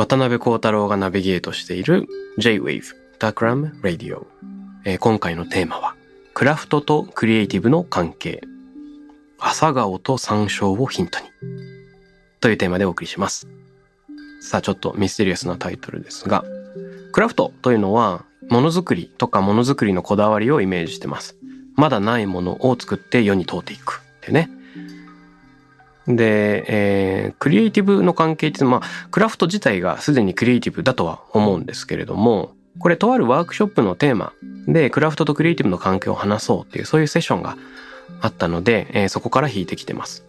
渡辺幸太郎がナビゲートしている J-Wave Takram Radio、えー今回のテーマはクラフトとクリエイティブの関係。朝顔と山椒をヒントに。というテーマでお送りします。さあちょっとミステリアスなタイトルですがクラフトというのはものづくりとかものづくりのこだわりをイメージしてます。まだないものを作って世に問うていく。ってね。で、えークリエイティブの関係って、まあ、クラフト自体がすでにクリエイティブだとは思うんですけれども、これとあるワークショップのテーマでクラフトとクリエイティブの関係を話そうっていうそういうセッションがあったので、えーそこから引いてきてます。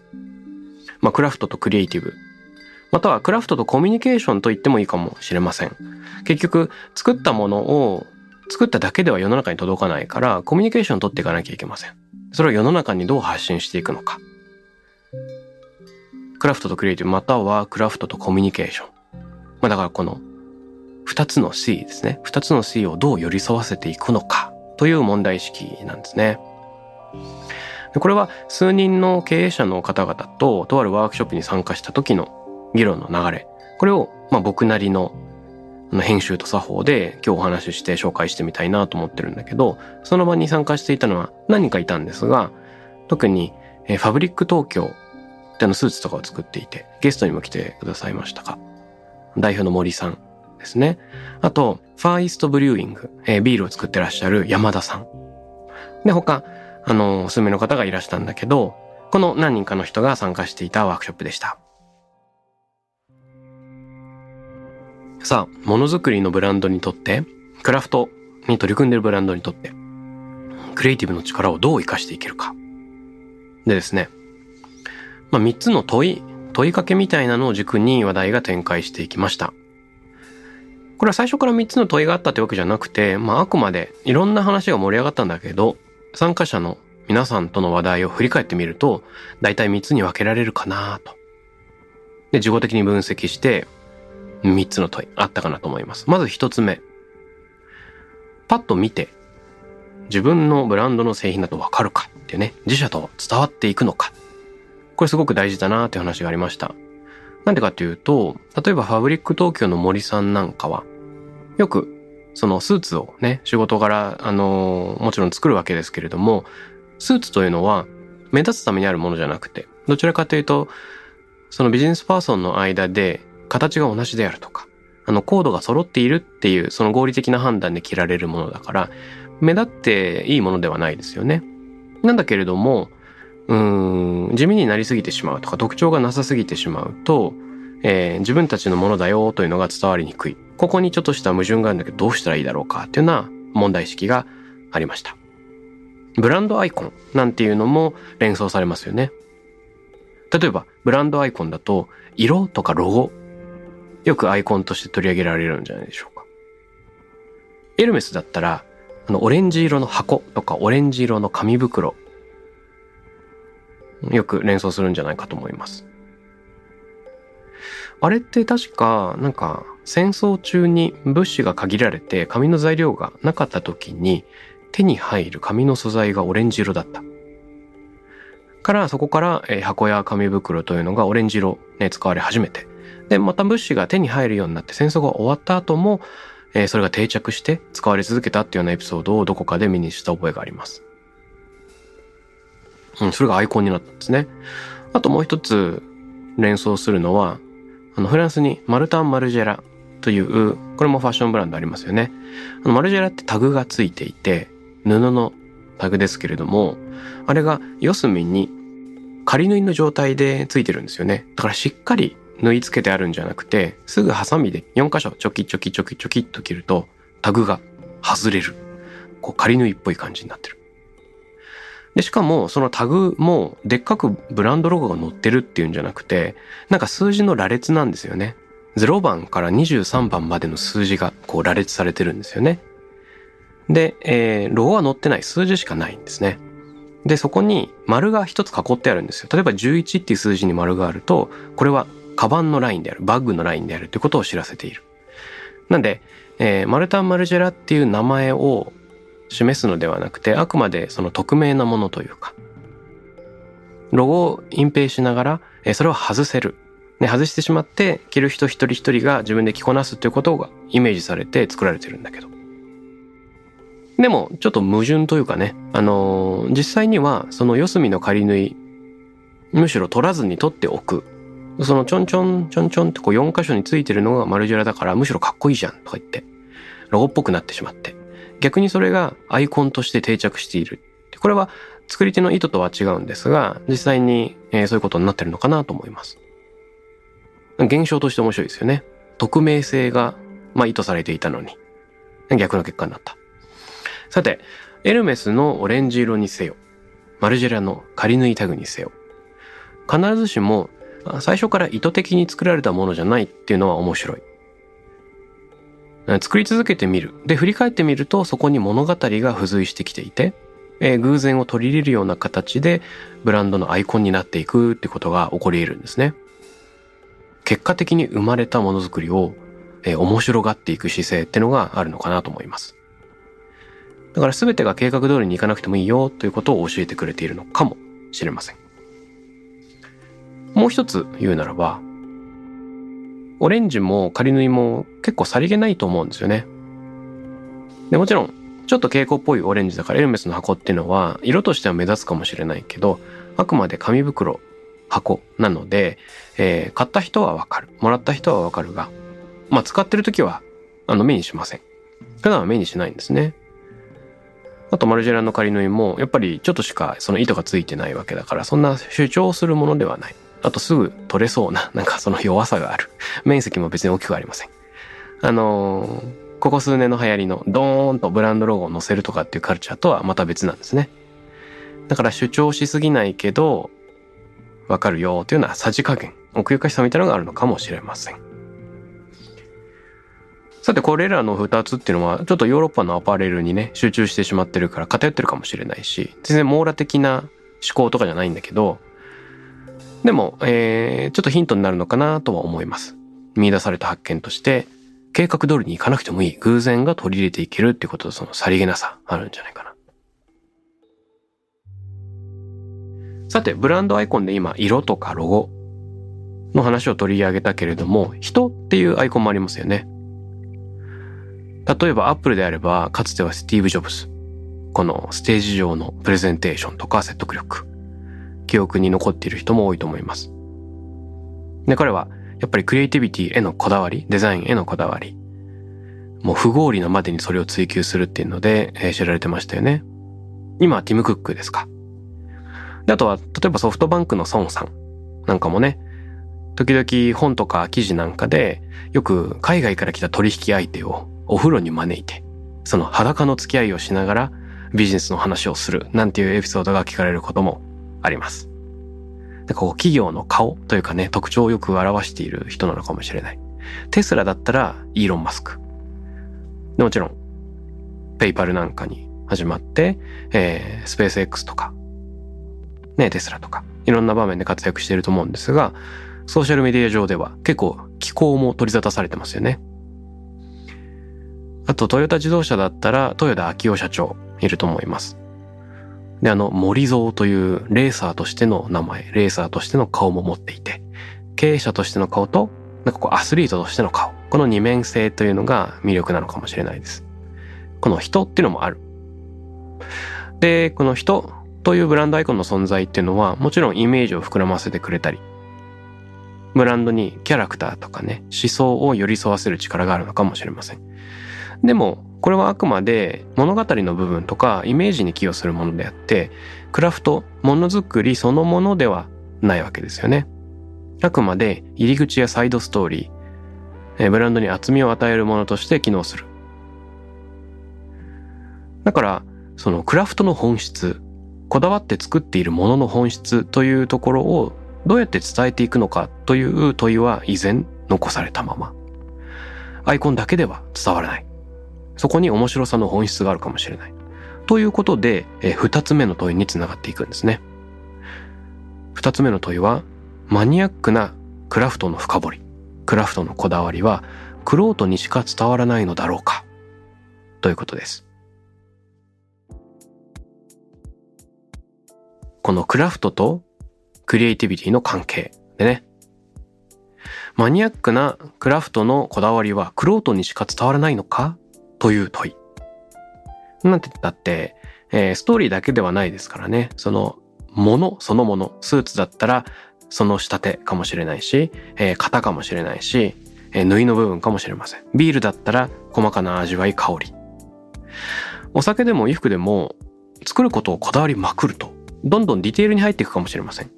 まあ、クラフトとクリエイティブ。またはクラフトとコミュニケーションと言ってもいいかもしれません。結局、作ったものを作っただけでは世の中に届かないから、コミュニケーションを取っていかなきゃいけません。それを世の中にどう発信していくのか。クラフトとクリエイティブまたはクラフトとコミュニケーション。まあだからこの二つの C ですね。二つの C をどう寄り添わせていくのかという問題意識なんですね。これは数人の経営者の方々ととあるワークショップに参加した時の議論の流れ。これをまあ僕なりの編集と作法で今日お話しして紹介してみたいなと思ってるんだけど、その場に参加していたのは何人かいたんですが、特にファブリック東京あのスーツとかを作っていて、ゲストにも来てくださいましたか？代表の森さんですね。あと、ファーイーストブリューイング、えービールを作ってらっしゃる山田さん。で、他、あの、数名の方がいらしたんだけど、この何人かの人が参加していたワークショップでした。さあ、ものづくりのブランドにとって、クラフトに取り組んでいるブランドにとって、クリエイティブの力をどう活かしていけるか。でですね、まあ、3つの問い、問いかけみたいなのを軸に話題が展開していきました。これは最初から3つの問いがあったってわけじゃなくて、まあ、あくまでいろんな話が盛り上がったんだけど、参加者の皆さんとの話題を振り返ってみると、大体3つに分けられるかなと。で、自己的に分析して、3つの問いあったかなと思います。まず1つ目。パッと見て、自分のブランドの製品だと分かるかってね、自社と伝わっていくのか。これすごく大事だなっていう話がありました。なんでかっていうと、例えばファブリック東京の森さんなんかは、よくそのスーツをね、仕事柄、あのもちろん作るわけですけれども、スーツというのは目立つためにあるものじゃなくて、どちらかというと、そのビジネスパーソンの間で形が同じであるとか、あのコードが揃っているっていうその合理的な判断で着られるものだから、目立っていいものではないですよね。なんだけれども、うん、地味になりすぎてしまうとか特徴がなさすぎてしまうと、えー自分たちのものだよというのが伝わりにくい。ここにちょっとした矛盾があるんだけどどうしたらいいだろうかっていうような問題意識がありました。ブランドアイコンなんていうのも連想されますよね。例えば、ブランドアイコンだと、色とかロゴ、よくアイコンとして取り上げられるんじゃないでしょうか。エルメスだったら、あの、オレンジ色の箱とかオレンジ色の紙袋、よく連想するんじゃないかと思います。あれって確か、なんか、戦争中に物資が限られて紙の材料がなかった時に手に入る紙の素材がオレンジ色だった。から、そこから、箱や紙袋というのがオレンジ色、ね、使われ始めて。で、また物資が手に入るようになって戦争が終わった後も、それが定着して使われ続けたっていうようなエピソードをどこかで目にした覚えがあります。うん、それがアイコンになったんですね。あともう一つ連想するのは、あの、フランスにマルタン・マルジェラという、これもファッションブランドありますよね。あのマルジェラってタグがついていて、布のタグですけれども、あれが四隅に仮縫いの状態でついてるんですよね。だからしっかり縫い付けてあるんじゃなくて、すぐハサミで4箇所チョキチョキチョキチョキっと切ると、タグが外れる。こう仮縫いっぽい感じになってる。で、しかもそのタグもでっかくブランドロゴが載ってるっていうんじゃなくて、なんか数字の羅列なんですよね。0番から23番までの数字がこう羅列されてるんですよね。で、えー、ロゴは載ってない数字しかないんですね。で、そこに丸が一つ囲ってあるんですよ。例えば11っていう数字に丸があると、これはカバンのラインである、バッグのラインであるということを知らせている。なんで、えー、マルタン・マルジェラっていう名前を示すのではなくて、あくまでその匿名なものというか、ロゴを隠蔽しながら、え、それを外せる。ね、外してしまって、着る人一人一人が自分で着こなすということがイメージされて作られてるんだけど。でも、ちょっと矛盾というかね、あのー、実際には、その四隅の仮縫い、むしろ取らずに取っておく。そのちょんちょんちょんちょんってこう4箇所についてるのがマルジェラだから、むしろかっこいいじゃんとか言って、ロゴっぽくなってしまって。逆にそれがアイコンとして定着している。これは作り手の意図とは違うんですが、実際に、え、そういうことになってるのかなと思います。現象として面白いですよね。匿名性が、まあ、意図されていたのに、逆の結果になった。さて、エルメスのオレンジ色にせよ、マルジェラの仮縫いタグにせよ、必ずしも最初から意図的に作られたものじゃないっていうのは面白い。作り続けてみる。で、振り返ってみるとそこに物語が付随してきていて、えー、偶然を取り入れるような形でブランドのアイコンになっていくってことが起こり得るんですね。結果的に生まれたものづくりを、えー、面白がっていく姿勢ってのがあるのかなと思います。だから全てが計画通りにいかなくてもいいよということを教えてくれているのかもしれません。もう一つ言うならば、オレンジも仮縫いも結構さりげないと思うんですよね。で、もちろん、ちょっと蛍光っぽいオレンジだからエルメスの箱っていうのは色としては目立つかもしれないけど、あくまで紙袋、箱なので、えー、買った人はわかる。もらった人はわかるが、まあ使ってる時は、あの目にしません。普段は目にしないんですね。あとマルジェラの仮縫いも、やっぱりちょっとしかその糸がついてないわけだから、そんな主張するものではない。あとすぐ取れそうな、なんかその弱さがある。面積も別に大きくありません。あのー、ここ数年の流行りのドーンとブランドロゴを載せるとかっていうカルチャーとはまた別なんですね。だから主張しすぎないけど、わかるよというのはさじ加減、奥ゆかしさみたいなのがあるのかもしれません。さて、これらの二つっていうのは、ちょっとヨーロッパのアパレルにね、集中してしまってるから偏ってるかもしれないし、全然網羅的な思考とかじゃないんだけど、でも、えー、ちょっとヒントになるのかなとは思います。見出された発見として、計画通りに行かなくてもいい偶然が取り入れていけるっていうこととそのさりげなさあるんじゃないかな。さて、ブランドアイコンで今、色とかロゴの話を取り上げたけれども、人っていうアイコンもありますよね。例えばアップルであれば、かつてはスティーブ・ジョブズ。このステージ上のプレゼンテーションとか説得力。記憶に残っている人も多いと思います。で、彼はやっぱりクリエイティビティへのこだわり、デザインへのこだわり、もう不合理なまでにそれを追求するっていうので、えー、知られてましたよね。今はティム・クックですか。で、あとは、例えばソフトバンクの孫さんなんかもね、時々本とか記事なんかで、よく海外から来た取引相手をお風呂に招いて、その裸の付き合いをしながらビジネスの話をするなんていうエピソードが聞かれることもあります。でこう企業の顔というかね、特徴をよく表している人なのかもしれない。テスラだったらイーロン・マスク。でもちろん、ペイパルなんかに始まって、えー、スペース X とか、ね、テスラとか、いろんな場面で活躍していると思うんですが、ソーシャルメディア上では結構気候も取り沙汰されてますよね。あと、トヨタ自動車だったら、豊田昭夫社長いると思います。で、あの、森蔵というレーサーとしての名前、レーサーとしての顔も持っていて、経営者としての顔と、なんかこうアスリートとしての顔。この二面性というのが魅力なのかもしれないです。この人っていうのもある。で、この人というブランドアイコンの存在っていうのは、もちろんイメージを膨らませてくれたり、ブランドにキャラクターとかね、思想を寄り添わせる力があるのかもしれません。でも、これはあくまで物語の部分とかイメージに寄与するものであって、クラフト、ものづくりそのものではないわけですよね。あくまで入り口やサイドストーリー、ブランドに厚みを与えるものとして機能する。だから、そのクラフトの本質、こだわって作っているものの本質というところをどうやって伝えていくのかという問いは依然残されたまま。アイコンだけでは伝わらない。そこに面白さの本質があるかもしれない。ということで、え二つ目の問いにつながっていくんですね。二つ目の問いは、マニアックなクラフトの深掘り、クラフトのこだわりは、クロートにしか伝わらないのだろうかということです。このクラフトとクリエイティビティの関係でね。マニアックなクラフトのこだわりはクロートにしか伝わらないのか？という問い。なんて言ったって、えー、ストーリーだけではないですからね。その、ものそのもの。スーツだったら、その仕立てかもしれないし、えー、型かもしれないし、えー、縫いの部分かもしれません。ビールだったら、細かな味わい、香り。お酒でも衣服でも、作ることをこだわりまくると、どんどんディテールに入っていくかもしれません。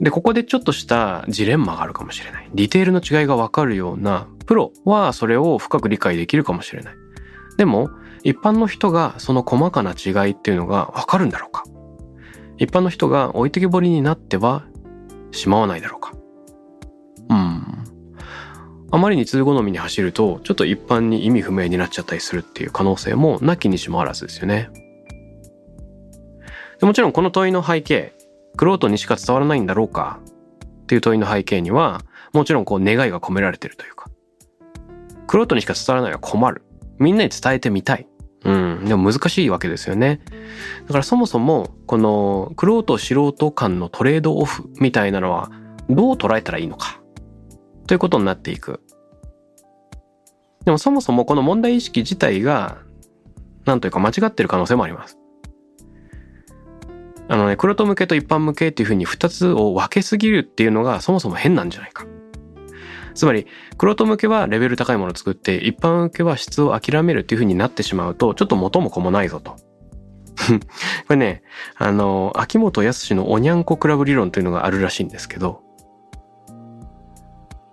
で、ここでちょっとしたジレンマがあるかもしれない。ディテールの違いがわかるようなプロはそれを深く理解できるかもしれない。でも、一般の人がその細かな違いっていうのがわかるんだろうか一般の人が置いてけぼりになってはしまわないだろうかうん。あまりに通好みに走ると、ちょっと一般に意味不明になっちゃったりするっていう可能性もなきにしもあらずですよね。もちろんこの問いの背景、クロートにしか伝わらないんだろうか？っていう問いの背景には、もちろんこう願いが込められてるというか、クロートにしか伝わらないは困る。みんなに伝えてみたい。うん。でも難しいわけですよね。だからそもそも、この、クロート素人間のトレードオフみたいなのは、どう捉えたらいいのか？ということになっていく。でもそもそもこの問題意識自体が、なんというか間違ってる可能性もあります。あのね、クロト向けと一般向けっていうふうに二つを分けすぎるっていうのがそもそも変なんじゃないか。つまり、クロト向けはレベル高いものを作って、一般向けは質を諦めるっていうふうになってしまうと、ちょっと元も子もないぞと。これね、あの、秋元康のおにゃんこクラブ理論というのがあるらしいんですけど、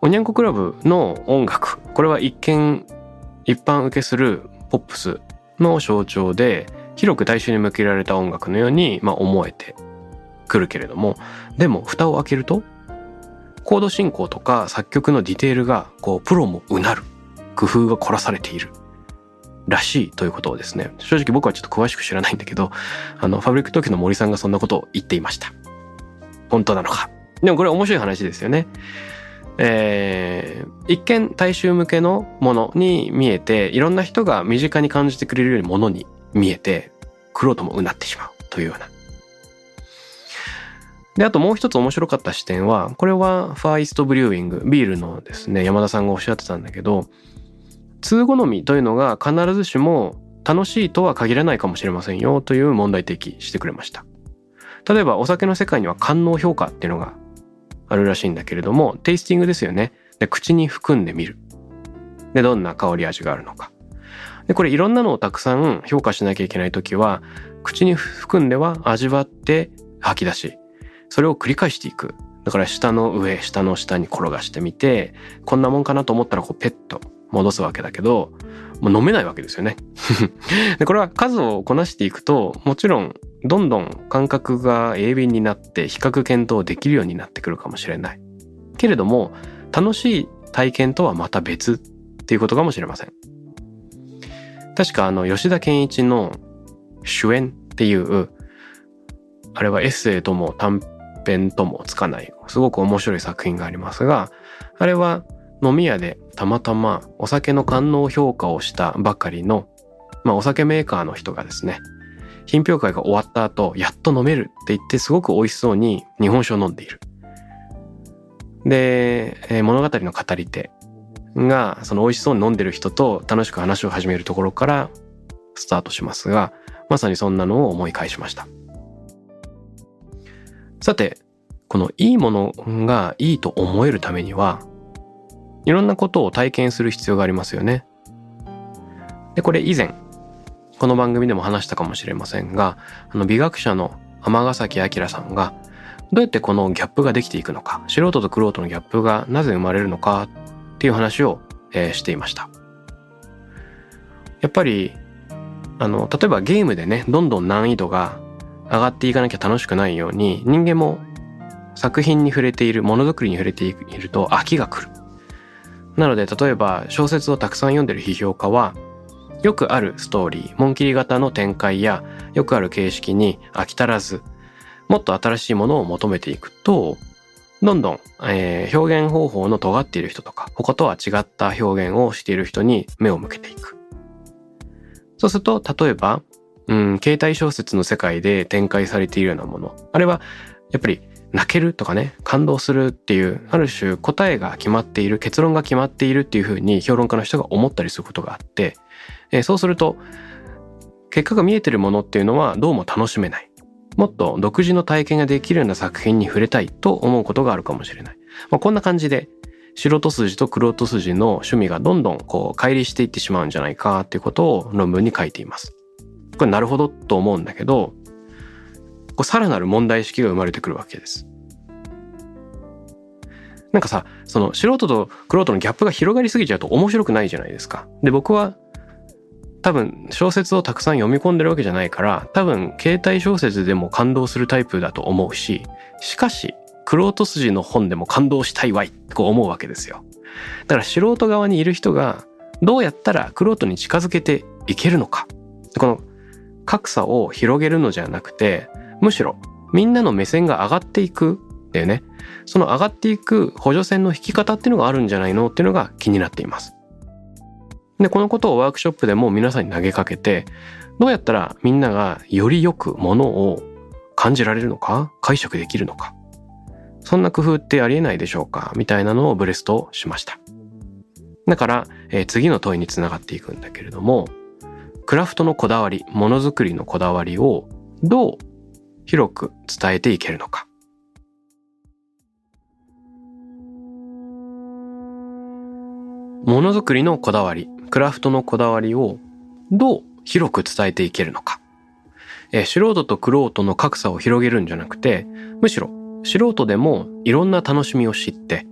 おにゃんこクラブの音楽、これは一見一般受けするポップスの象徴で、広く大衆に向けられた音楽のように、まあ、思えてくるけれども。でも蓋を開けるとコード進行とか作曲のディテールがこうプロもうなる。工夫が凝らされている。らしいということをですね。正直僕はちょっと詳しく知らないんだけどあのファブリック時の森さんがそんなことを言っていました。本当なのか。でもこれ面白い話ですよね。えー、一見大衆向けのものに見えていろんな人が身近に感じてくれるようなものに見えて、クロートもうなってしまうというような。で、あともう一つ面白かった視点は、これはファーイストブリューイング、ビールのですね、山田さんがおっしゃってたんだけど、通好みというのが必ずしも楽しいとは限らないかもしれませんよという問題提起してくれました。例えばお酒の世界には官能評価っていうのがあるらしいんだけれども、テイスティングですよね。で、口に含んでみる。で、どんな香り味があるのか。で、これいろんなのをたくさん評価しなきゃいけないときは、口に含んでは味わって吐き出し、それを繰り返していく。だから下の上、下の下に転がしてみて、こんなもんかなと思ったらこうペット戻すわけだけど、もう飲めないわけですよね。で、これは数をこなしていくと、もちろんどんどん感覚が鋭敏になって比較検討できるようになってくるかもしれない。けれども、楽しい体験とはまた別っていうことかもしれません。確かあの吉田健一の主演っていうあれはエッセイとも短編ともつかないすごく面白い作品がありますがあれは飲み屋でたまたまお酒の官能評価をしたばかりの、まあ、お酒メーカーの人がですね品評会が終わった後やっと飲めるって言ってすごく美味しそうに日本酒を飲んでいる。で、えー、物語の語り手がその美味しそうに飲んでる人と楽しく話を始めるところからスタートしますがまさにそんなのを思い返しましたさてこのいいものがいいと思えるためには、いろんなことを体験する必要がありますよね。で、これ以前、この番組でも話したかもしれませんが、あの美学者の天崎明さんが、どうやってこのギャップができていくのか、素人と玄人のギャップがなぜ生まれるのかっていう話を、えー、していました。やっぱり、あの、例えばゲームでね、どんどん難易度が上がっていかなきゃ楽しくないように、人間も作品に触れている、ものづくりに触れていると飽きが来る。なので、例えば小説をたくさん読んでる批評家は、よくあるストーリー、紋切り型の展開や、よくある形式に飽き足らず、もっと新しいものを求めていくと、どんどん、えー、表現方法の尖っている人とか、他とは違った表現をしている人に目を向けていく。そうすると、例えば、うん、携帯小説の世界で展開されているようなもの。あれは、やっぱり泣けるとかね、感動するっていう、ある種答えが決まっている、結論が決まっているっていうふうに評論家の人が思ったりすることがあって、えー、そうすると、結果が見えてるものっていうのはどうも楽しめない。もっと独自の体験ができるような作品に触れたいと思うことがあるかもしれない。まあ、こんな感じで、素人筋と玄人筋の趣味がどんどんこう乖離していってしまうんじゃないかっていうことを論文に書いています。これなるほどと思うんだけど、こうさらなる問題意識が生まれてくるわけです。なんかさ、その素人と玄人のギャップが広がりすぎちゃうと面白くないじゃないですか。で、僕は多分小説をたくさん読み込んでるわけじゃないから多分携帯小説でも感動するタイプだと思うししかし玄人筋の本でも感動したいわいってこう思うわけですよ。だから素人側にいる人がどうやったら玄人に近づけていけるのか。この格差を広げるのじゃなくてむしろみんなの目線が上がっていくだよね。その上がっていく補助線の引き方っていうのがあるんじゃないのっていうのが気になっています。で、このことをワークショップでも皆さんに投げかけて、どうやったらみんながよりよくものを感じられるのか解釈できるのかそんな工夫ってありえないでしょうかみたいなのをブレストしました。だから、えー、次の問いにつながっていくんだけれども、クラフトのこだわり、ものづくりのこだわりをどう広く伝えていけるのか。ものづくりのこだわり、クラフトのこだわりをどう広く伝えていけるのか。え、素人と玄人の格差を広げるんじゃなくて、むしろ素人でもいろんな楽しみを知って、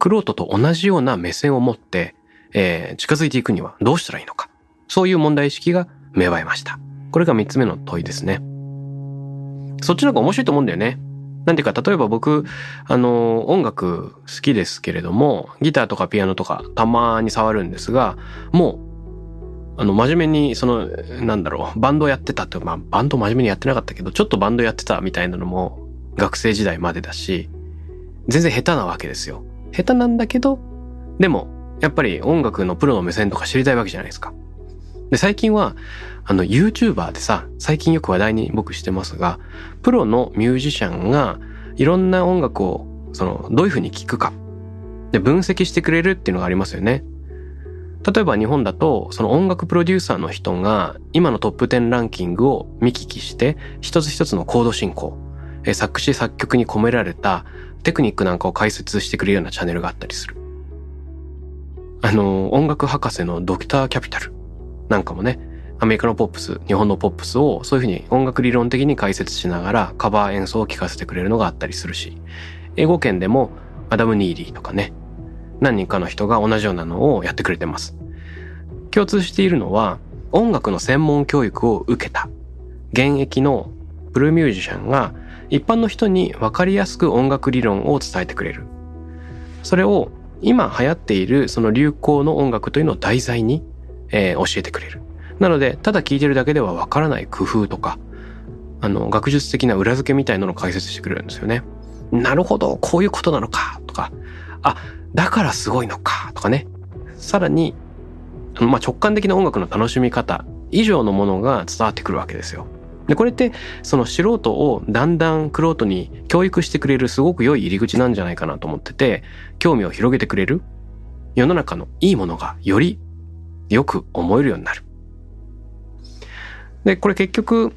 玄人と同じような目線を持って、えー、近づいていくにはどうしたらいいのか。そういう問題意識が芽生えました。これが三つ目の問いですね。そっちの方が面白いと思うんだよね。なんていうか、例えば僕、あの、音楽好きですけれども、ギターとかピアノとかたまに触るんですが、もう、あの、真面目に、その、なんだろう、バンドやってたって、まあ、バンド真面目にやってなかったけど、ちょっとバンドやってたみたいなのも、学生時代までだし、全然下手なわけですよ。下手なんだけど、でも、やっぱり音楽のプロの目線とか知りたいわけじゃないですか。で、最近は、あの、YouTuber でさ、最近よく話題に僕してますが、プロのミュージシャンがいろんな音楽を、その、どういう風に聴くか。で、分析してくれるっていうのがありますよね。例えば日本だと、その音楽プロデューサーの人が、今のトップ10ランキングを見聞きして、一つ一つのコード進行、作詞作曲に込められたテクニックなんかを解説してくれるようなチャンネルがあったりする。あの、音楽博士のドクターキャピタルなんかもね、アメリカのポップス、日本のポップスをそういうふうに音楽理論的に解説しながらカバー演奏を聴かせてくれるのがあったりするし、英語圏でもアダム・ニーリーとかね、何人かの人が同じようなのをやってくれてます。共通しているのは、音楽の専門教育を受けた現役のプルーミュージシャンが一般の人に分かりやすく音楽理論を伝えてくれる。それを今流行っているその流行の音楽というのを題材にえー、教えてくれる。なので、ただ聞いてるだけではわからない工夫とか、あの、学術的な裏付けみたいなのを解説してくれるんですよね。なるほど、こういうことなのか、とか、あ、だからすごいのか、とかね。さらに、まあ、直感的な音楽の楽しみ方以上のものが伝わってくるわけですよ。で、これって、その素人をだんだん玄人に教育してくれるすごく良い入り口なんじゃないかなと思ってて、興味を広げてくれる世の中のいいものがよりよく思えるようになる。で、これ結局、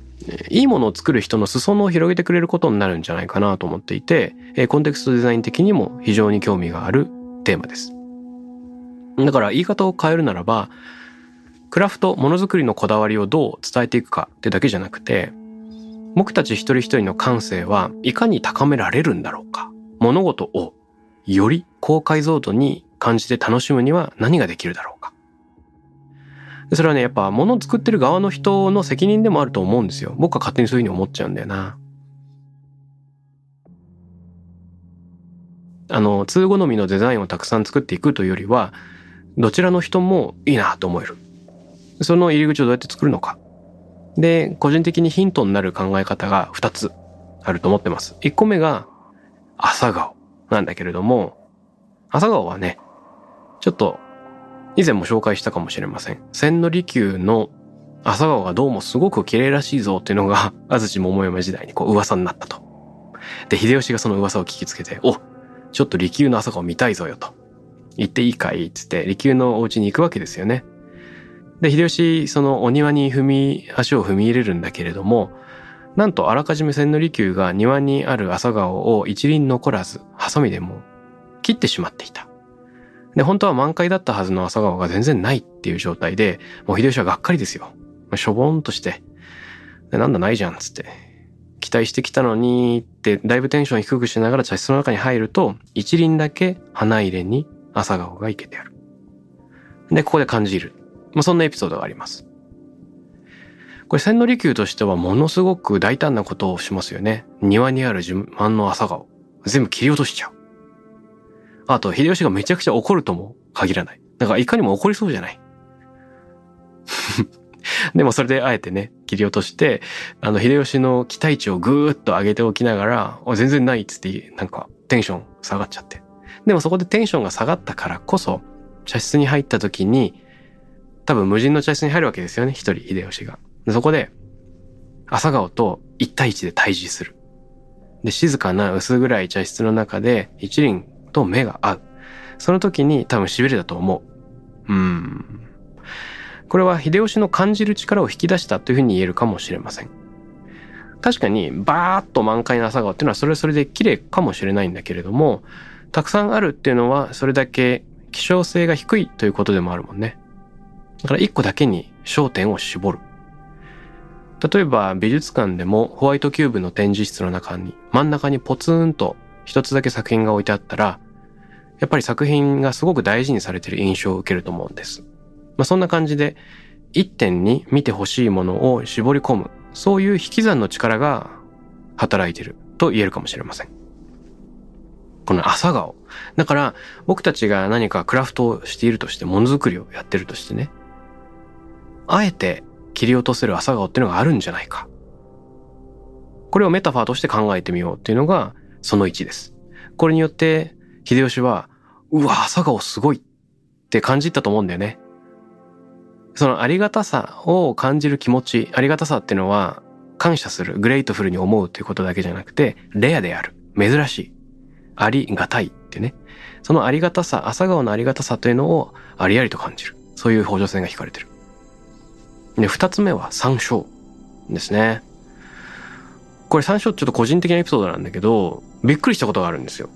いいものを作る人の裾野を広げてくれることになるんじゃないかなと思っていて、コンテクストデザイン的にも非常に興味があるテーマです。だから言い方を変えるならば、クラフト、ものづくりのこだわりをどう伝えていくかってだけじゃなくて、僕たち一人一人の感性はいかに高められるんだろうか。物事をより高解像度に感じて楽しむには何ができるだろうか。それはね、やっぱ物を作ってる側の人の責任でもあると思うんですよ。僕は勝手にそういうふうに思っちゃうんだよな。あの、通好みのデザインをたくさん作っていくというよりは、どちらの人もいいなと思える。その入り口をどうやって作るのか。で、個人的にヒントになる考え方が2つあると思ってます。1個目が朝顔なんだけれども、朝顔はね、ちょっと以前も紹介したかもしれません。千利休の朝顔がどうもすごく綺麗らしいぞっていうのが 安土桃山時代にこう噂になったと。で、秀吉がその噂を聞きつけて、おちょっと利休の朝顔見たいぞよと。言っていいかいっつって利休のお家に行くわけですよね。で、秀吉、そのお庭に踏み、足を踏み入れるんだけれども、なんとあらかじめ千利休が庭にある朝顔を一輪残らず、ハサミでも切ってしまっていた。で、本当は満開だったはずの朝顔が全然ないっていう状態で、もう秀吉はがっかりですよ。しょぼんとして、でなんだないじゃんつって。期待してきたのにって、だいぶテンション低くしながら茶室の中に入ると、一輪だけ花入れに朝顔がいけてある。で、ここで感じる。まあ、そんなエピソードがあります。これ千利休としてはものすごく大胆なことをしますよね。庭にある自慢の朝顔。全部切り落としちゃう。あと、秀吉がめちゃくちゃ怒るとも限らない。だからいかにも怒りそうじゃない。でもそれであえてね、切り落として、あの、秀吉の期待値をぐーっと上げておきながら、全然ないっつって、なんかテンション下がっちゃって。でもそこでテンションが下がったからこそ、茶室に入った時に、多分無人の茶室に入るわけですよね、一人、秀吉が。そこで、朝顔と一対一で対峙する。で、静かな薄暗い茶室の中で一輪と目が合う。その時に多分痺れたと思う。うん。これは秀吉の感じる力を引き出したというふうに言えるかもしれません。確かにバーッと満開の朝顔っていうのはそれはそれで綺麗かもしれないんだけれども、たくさんあるっていうのはそれだけ希少性が低いということでもあるもんね。だから一個だけに焦点を絞る。例えば美術館でもホワイトキューブの展示室の中に真ん中にポツンと一つだけ作品が置いてあったら、やっぱり作品がすごく大事にされてる印象を受けると思うんです。まあ、そんな感じで、一点に見てほしいものを絞り込む、そういう引き算の力が働いてると言えるかもしれません。この朝顔。だから、僕たちが何かクラフトをしているとして、ものづくりをやってるとしてね、あえて切り落とせる朝顔っていうのがあるんじゃないか。これをメタファーとして考えてみようっていうのがその1です。これによって秀吉は、うわ、朝顔すごいって感じたと思うんだよね。そのありがたさを感じる気持ち、ありがたさっていうのは感謝する、 grateful に思うということだけじゃなくて、レアである、珍しい、ありがたいってね。そのありがたさ、朝顔のありがたさというのをありありと感じる。そういう補助線が引かれてる。で、二つ目は山椒ですね。これ山椒ちょっと個人的なエピソードなんだけど、びっくりしたことがあるんですよ。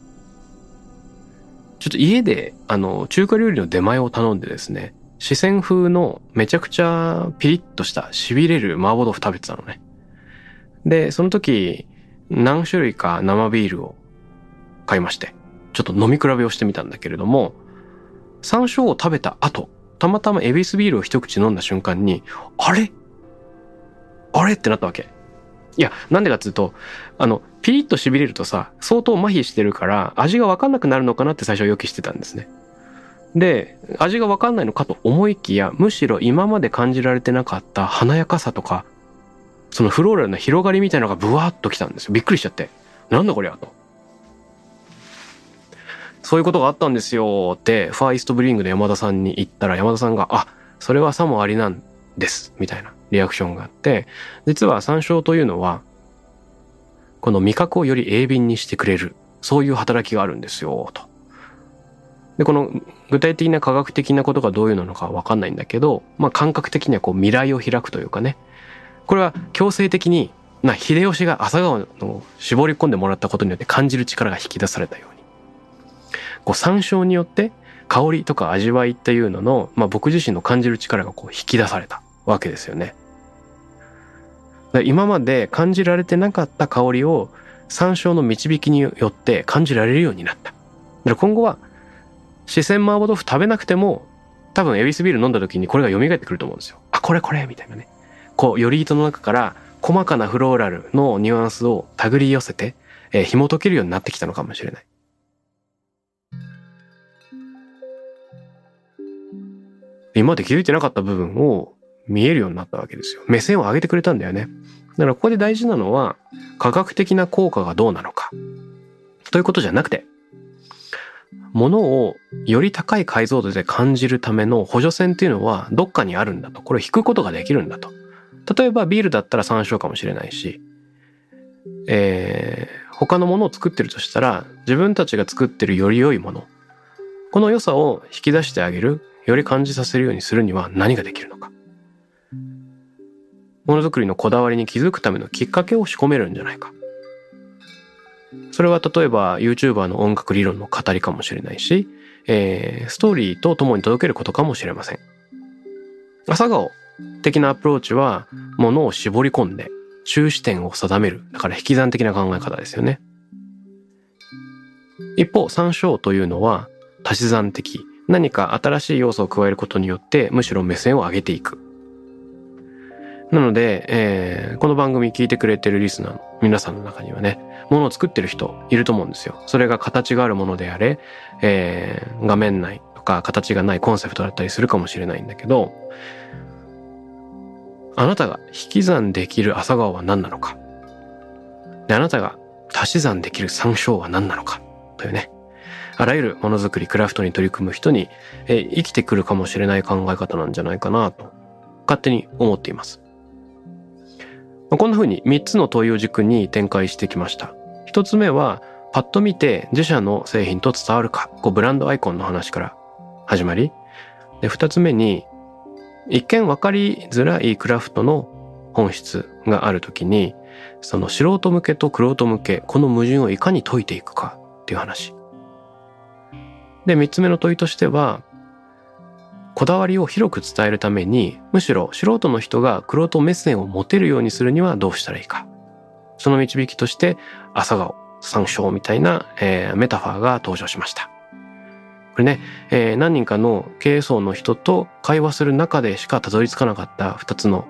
ちょっと家で、あの、中華料理の出前を頼んでですね、四川風のめちゃくちゃピリッとした痺れる麻婆豆腐食べてたのね。で、その時、何種類か生ビールを買いまして、ちょっと飲み比べをしてみたんだけれども、山椒を食べた後、たまたまエビスビールを一口飲んだ瞬間に、あれ？あれ？ってなったわけ。いや、なんでかっていうと、あの、ピリッと痺れるとさ、相当麻痺してるから、味がわかんなくなるのかなって最初は予期してたんですね。で、味がわかんないのかと思いきや、むしろ今まで感じられてなかった華やかさとか、そのフローラルの広がりみたいなのがブワーッときたんですよ。びっくりしちゃって。なんだこりゃと。そういうことがあったんですよって、ファーイストブリングで山田さんに言ったら、山田さんが、あ、それはさもありなんです。みたいなリアクションがあって、実は山椒というのは、この味覚をより鋭敏にしてくれる、そういう働きがあるんですよ、と。で、この具体的な科学的なことがどういうのかわかんないんだけど、まあ感覚的にはこう未来を開くというかね、これは強制的にな秀吉が朝顔を絞り込んでもらったことによって感じる力が引き出されたように。こう参照によって香りとか味わいっていうのの、まあ、僕自身の感じる力がこう引き出された。わけですよね。今まで感じられてなかった香りを山椒の導きによって感じられるようになった。だから今後は四川麻婆豆腐食べなくても多分エビスビール飲んだ時にこれが蘇ってくると思うんですよ。あ、これこれみたいなね。こう、より糸の中から細かなフローラルのニュアンスを手繰り寄せて、えー、紐解けるようになってきたのかもしれない。今まで気づいてなかった部分を見えるようになったわけですよ。目線を上げてくれたんだよね。だからここで大事なのは科学的な効果がどうなのか。ということじゃなくて、ものをより高い解像度で感じるための補助線っていうのはどっかにあるんだと。これを引くことができるんだと。例えばビールだったら山椒かもしれないし、えー、他のものを作ってるとしたら自分たちが作ってるより良いもの。この良さを引き出してあげる、より感じさせるようにするには何ができるのか。ものづくりのこだわりに気づくためのきっかけを仕込めるんじゃないか。それは例えば YouTuber の音楽理論の語りかもしれないし、えー、ストーリーと共に届けることかもしれません。朝顔的なアプローチは、ものを絞り込んで、中視点を定める。だから引き算的な考え方ですよね。一方、参照というのは、足し算的。何か新しい要素を加えることによって、むしろ目線を上げていく。なので、えー、この番組聞いてくれてるリスナーの皆さんの中にはね、ものを作ってる人いると思うんですよ。それが形があるものであれ、えー、画面内とか形がないコンセプトだったりするかもしれないんだけど、あなたが引き算できる朝顔は何なのか？で、あなたが足し算できる参照は何なのか？というね。あらゆるものづくり、クラフトに取り組む人に、え生きてくるかもしれない考え方なんじゃないかなと、勝手に思っています。こんな風に3つの問いを軸に展開してきました。1つ目は、パッと見て自社の製品と伝わるか、こうブランドアイコンの話から始まり、で2つ目に、一見分かりづらいクラフトの本質があるときに、その素人向けと玄人向け、この矛盾をいかに解いていくかっていう話。で、三つ目の問いとしては、こだわりを広く伝えるために、むしろ素人の人が玄人目線を持てるようにするにはどうしたらいいか。その導きとして、朝顔、山椒みたいな、えー、メタファーが登場しました。これね、えー、何人かの経営層の人と会話する中でしかたどり着かなかった二つの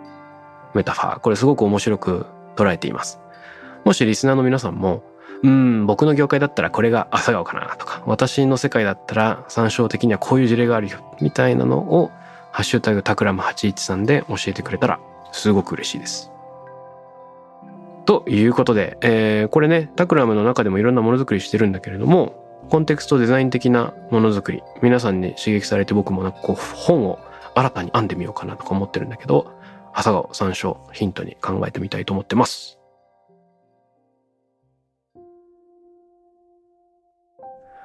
メタファー。これすごく面白く捉えています。もしリスナーの皆さんも、うん、僕の業界だったらこれが朝顔かなとか、私の世界だったら参照的にはこういう事例があるよ、みたいなのを、ハッシュタグタクラム813で教えてくれたら、すごく嬉しいです。ということで、えー、これね、タクラムの中でもいろんなものづくりしてるんだけれども、コンテクストデザイン的なものづくり、皆さんに刺激されて僕もなんかこう本を新たに編んでみようかなとか思ってるんだけど、朝顔山椒ヒントに考えてみたいと思ってます。